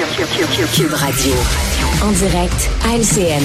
Cube Radio. En direct à LCN.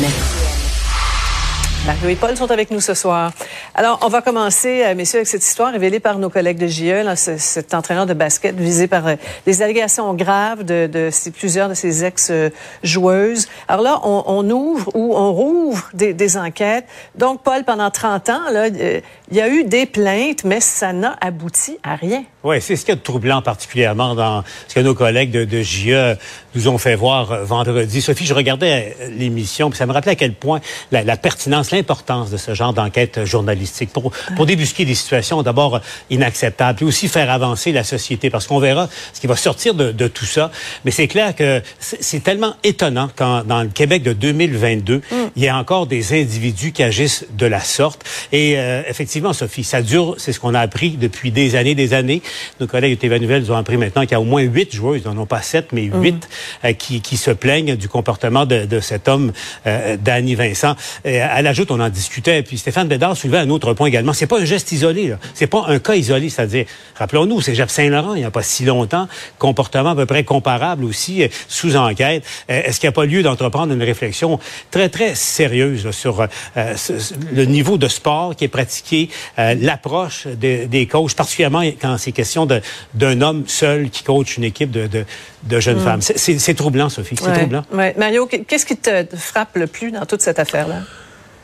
Mario et Paul sont avec nous ce soir. Alors, on va commencer, euh, messieurs, avec cette histoire révélée par nos collègues de JE, là, cet entraîneur de basket visé par euh, des allégations graves de, de, plusieurs de ses ex-joueuses. Alors là, on, on, ouvre ou on rouvre des, des, enquêtes. Donc, Paul, pendant 30 ans, là, euh, il y a eu des plaintes, mais ça n'a abouti à rien. Oui, c'est ce qui est troublant particulièrement dans ce que nos collègues de, de JE nous ont fait voir euh, vendredi. Sophie, je regardais euh, l'émission, puis ça me rappelait à quel point la, la pertinence, l'importance de ce genre d'enquête journalistique pour, pour débusquer des situations d'abord inacceptables, puis aussi faire avancer la société, parce qu'on verra ce qui va sortir de, de tout ça. Mais c'est clair que c'est tellement étonnant quand dans le Québec de 2022, mm. il y a encore des individus qui agissent de la sorte. Et euh, effectivement, Sophie, ça dure, c'est ce qu'on a appris depuis des années, des années. Nos collègues de TV Nouvelles ont appris maintenant qu'il y a au moins huit joueuses, ils n'en ont pas sept, mais mm. huit, euh, qui, qui, se plaignent du comportement de, de cet homme, euh, Danny Vincent. Et à l'ajoute, on en discutait, puis Stéphane Bédard soulevait un autre point également. C'est pas un geste isolé, là. c'est pas un cas isolé, c'est-à-dire, rappelons-nous, c'est Jeff Saint-Laurent, il n'y a pas si longtemps, comportement à peu près comparable aussi, euh, sous enquête. Est-ce qu'il n'y a pas lieu d'entreprendre une réflexion très, très sérieuse sur le niveau de sport qui est pratiqué, l'approche des coachs, particulièrement quand c'est question d'un homme seul qui coach une équipe de, de, de jeunes mm. femmes? C'est troublant, Sophie. C'est troublant. Mario, qu'est-ce qui te frappe le plus dans toute cette affaire-là?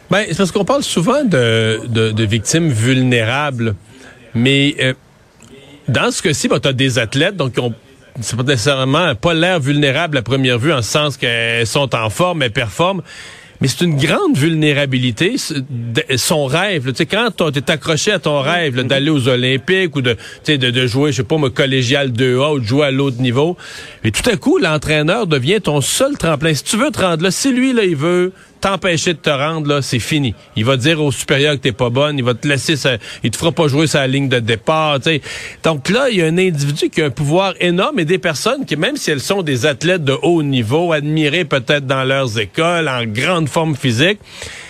Ben, c'est parce qu'on parle souvent de, de, de, victimes vulnérables, mais euh, dans ce cas-ci, ben, tu as des athlètes donc ont c'est pas nécessairement pas l'air vulnérable à première vue en ce sens qu'elles sont en forme, elles performent mais c'est une grande vulnérabilité. Son rêve, tu sais, quand tu es accroché à ton rêve d'aller aux Olympiques ou de, de, de jouer, je sais pas, collégial 2A ou de jouer à l'autre niveau, et tout à coup, l'entraîneur devient ton seul tremplin. Si tu veux te rendre là, si lui, là, il veut t'empêcher de te rendre, là, c'est fini. Il va dire au supérieur que t'es pas bonne, il va te laisser, sa, il te fera pas jouer sa ligne de départ, sais. Donc là, il y a un individu qui a un pouvoir énorme et des personnes qui, même si elles sont des athlètes de haut niveau, admirées peut-être dans leurs écoles, en grande forme physique,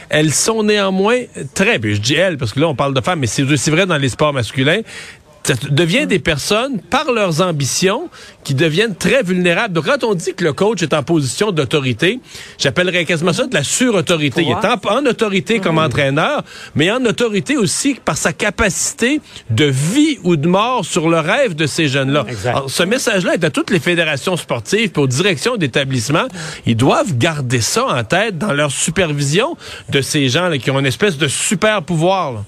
elles sont néanmoins très, je dis elles, parce que là, on parle de femmes, mais c'est aussi vrai dans les sports masculins, ça devient des personnes, par leurs ambitions, qui deviennent très vulnérables. Donc, quand on dit que le coach est en position d'autorité, j'appellerais quasiment ça de la surautorité. Il est en, autorité comme mm-hmm. entraîneur, mais en autorité aussi par sa capacité de vie ou de mort sur le rêve de ces jeunes-là. Ce message-là est à toutes les fédérations sportives, pour direction d'établissement. Ils doivent garder ça en tête dans leur supervision de ces gens là, qui ont une espèce de super pouvoir.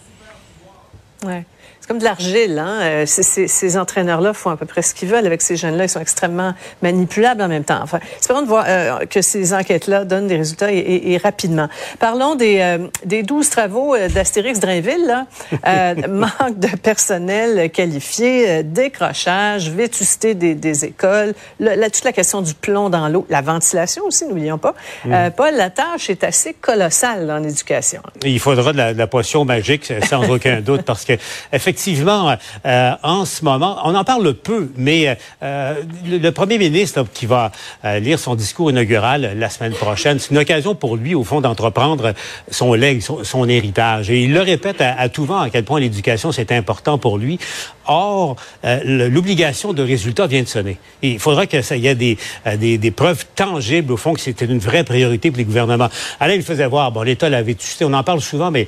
Ouais. Comme de l'argile. Hein? Euh, ces entraîneurs-là font à peu près ce qu'ils veulent avec ces jeunes-là. Ils sont extrêmement manipulables en même temps. Enfin, espérons de voir euh, que ces enquêtes-là donnent des résultats et, rapidement. Parlons des, euh, des 12 travaux d'Astérix Drainville. Là. manque de personnel qualifié, décrochage, vétusté des, des écoles, la, toute la question du plomb dans l'eau, la ventilation aussi, n'oublions pas. Mm. Paul, la tâche est assez colossale en éducation. Il faudra de la, de la potion magique, sans aucun doute, parce que effectivement, effectivement, euh, en ce moment, on en parle peu, mais euh, le, premier ministre qui va euh, lire son discours inaugural la semaine prochaine, c'est une occasion pour lui, au fond, d'entreprendre son legs, son, héritage. Et il le répète à, tout vent à quel point l'éducation, c'est important pour lui. Or, l'obligation de résultat vient de sonner. il faudra qu'il y ait des, des, des, preuves tangibles, au fond, que c'était une vraie priorité pour les gouvernements. Alain, il faisait voir, bon, l'État l'avait tué, on en parle souvent, mais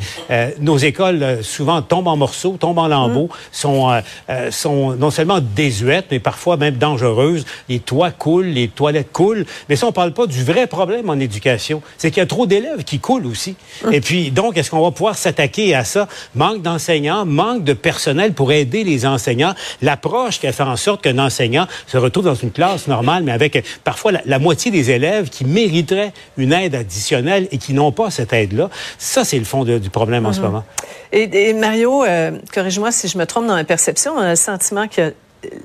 nos écoles, souvent, tombent en morceaux, tombent en lambeaux sont, euh, euh, sont non seulement désuètes, mais parfois même dangereuses. Les toits coulent, les toilettes coulent. Mais ça, on parle pas du vrai problème en éducation. C'est qu'il y a trop d'élèves qui coulent aussi. Et puis, donc, est-ce qu'on va pouvoir s'attaquer à ça? Manque d'enseignants, manque de personnel pour aider les enseignants. L'approche qui a fait en sorte qu'un enseignant se retrouve dans une classe normale, mais avec parfois la, moitié des élèves qui mériteraient une aide additionnelle et qui n'ont pas cette aide-là. Ça, c'est le fond du problème en ce mhm. moment. Et, Mario, euh, corrige-moi si je me trompe dans ma perception, on a le sentiment y a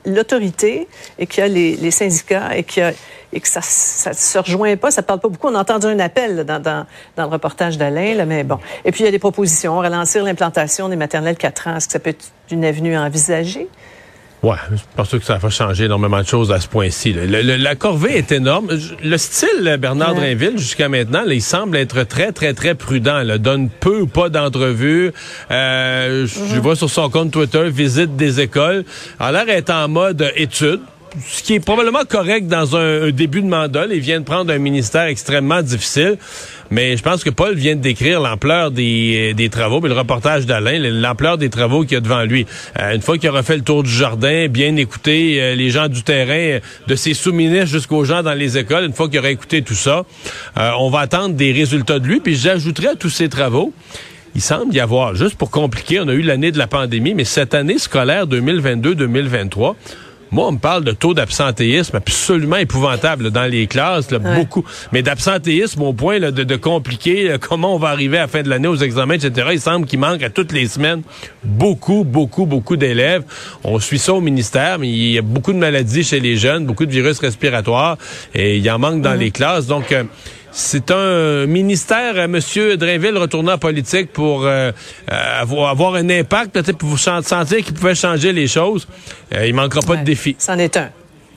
l'autorité et qu'il y a les, syndicats et, et que ça ne se rejoint pas, ça parle pas beaucoup. On a entendu un appel dans, le reportage d'Alain, mais bon. Et puis, il y a des propositions, ralentir l'implantation des maternelles 4 ans. Est-ce que ça peut être une avenue envisagée? Ouais, je pense que ça va changer énormément de choses à ce point-ci. La corvée est énorme. Le style Bernard Drinville, jusqu'à maintenant, il semble être très, très, très prudent. Il donne peu ou pas d'entrevues. Euh, Je mhm. vois sur son compte Twitter, visite des écoles. Alors, l'air est en mode étude ce qui est probablement correct dans un, début de mandat. il vient de prendre un ministère extrêmement difficile. Mais je pense que Paul vient de décrire l'ampleur des, des travaux, mais le reportage d'Alain, l'ampleur des travaux qu'il y a devant lui. Euh, une fois qu'il aura fait le tour du jardin, bien écouté euh, les gens du terrain, de ses sous-ministres jusqu'aux gens dans les écoles, une fois qu'il aura écouté tout ça, euh, on va attendre des résultats de lui. Puis j'ajouterai à tous ces travaux, il semble y avoir, juste pour compliquer, on a eu l'année de la pandémie, mais cette année scolaire 2022-2023, moi, on me parle de taux d'absentéisme absolument épouvantable dans les classes, beaucoup. Mais d'absentéisme au point de, de, compliquer comment on va arriver à la fin de l'année aux examens, etc. Il semble qu'il manque à toutes les semaines beaucoup, beaucoup, beaucoup d'élèves. On suit ça au ministère, mais il y a beaucoup de maladies chez les jeunes, beaucoup de virus respiratoires, et il y en manque dans mhm. les classes. Donc, euh, c'est un ministère, euh, M. Drainville, retournant en politique pour euh, euh, avoir, un impact, peut-être pour vous sentir qu'il pouvait changer les choses. il manquera pas de défis. C'en est un.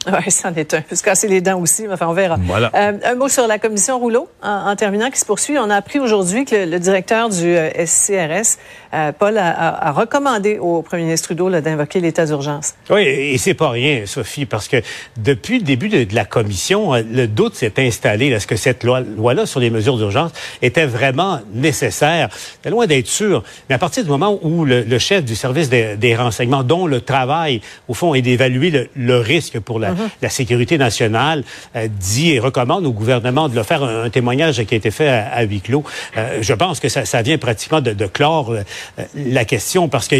Oui, c'en est un. Il se casser les dents aussi, mais enfin, on verra. Voilà. Euh, un mot sur la commission Rouleau, en, terminant, qui se poursuit. On a appris aujourd'hui que le, directeur du euh, SCRS, euh, Paul, a, a, recommandé au premier ministre Trudeau d'invoquer l'état d'urgence. Oui, et c'est pas rien, Sophie, parce que depuis le début de, la commission, euh, le doute s'est installé. Est-ce que cette loi-là sur les mesures d'urgence était vraiment nécessaire? C'est loin d'être sûr. Mais à partir du moment où le, chef du service des, renseignements, dont le travail, au fond, est d'évaluer le, le risque pour la La, sécurité nationale euh, dit et recommande au gouvernement de le faire un, témoignage qui a été fait à, huis clos. Euh, je pense que ça, vient pratiquement de, clore euh, la question parce que,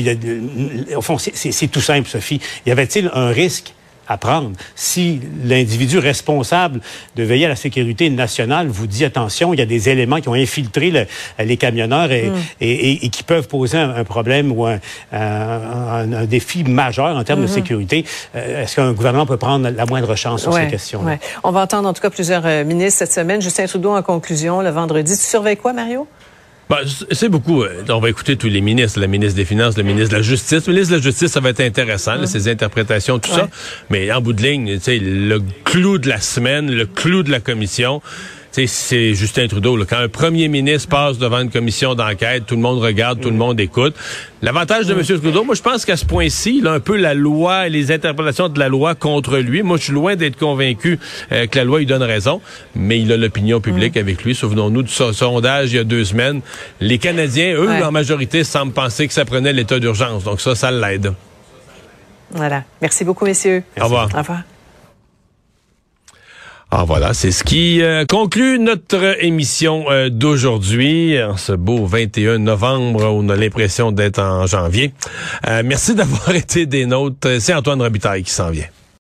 fond, c'est tout simple, Sophie. Y avait-il un risque à prendre. Si l'individu responsable de veiller à la sécurité nationale vous dit attention, il y a des éléments qui ont infiltré les camionneurs et, mm. qui peuvent poser un, problème ou un, défi majeur en termes de mm-hmm. sécurité, euh, est-ce qu'un gouvernement peut prendre la moindre chance sur ces questions -là? On va entendre en tout cas plusieurs euh, ministres cette semaine. Justin Trudeau en conclusion le vendredi. Tu surveilles quoi, Mario? Ben, c'est beaucoup. On va écouter tous les ministres, la ministre des Finances, le ministre de la Justice. Le ministre de la Justice, ça va être intéressant, là, ses interprétations, tout ça. Mais en bout de ligne, le clou de la semaine, le clou de la commission, c'est Justin Trudeau. Là. Quand un premier ministre passe devant une commission d'enquête, tout le monde regarde, tout le monde écoute. L'avantage de M. Trudeau, moi, je pense qu'à ce point-ci, il a un peu la loi et les interprétations de la loi contre lui. Moi, je suis loin d'être convaincu euh, que la loi lui donne raison, mais il a l'opinion publique avec lui. Souvenons-nous du sondage il y a deux semaines. Les Canadiens, eux, en majorité, semblent penser que ça prenait l'état d'urgence. Donc ça, ça l'aide. Voilà. Merci beaucoup, messieurs. Au revoir. Au revoir. Ah voilà, c'est ce qui euh, conclut notre émission euh, d'aujourd'hui, en ce beau 21 novembre on a l'impression d'être en janvier. Euh, merci d'avoir été des nôtres. C'est Antoine Robitaille qui s'en vient.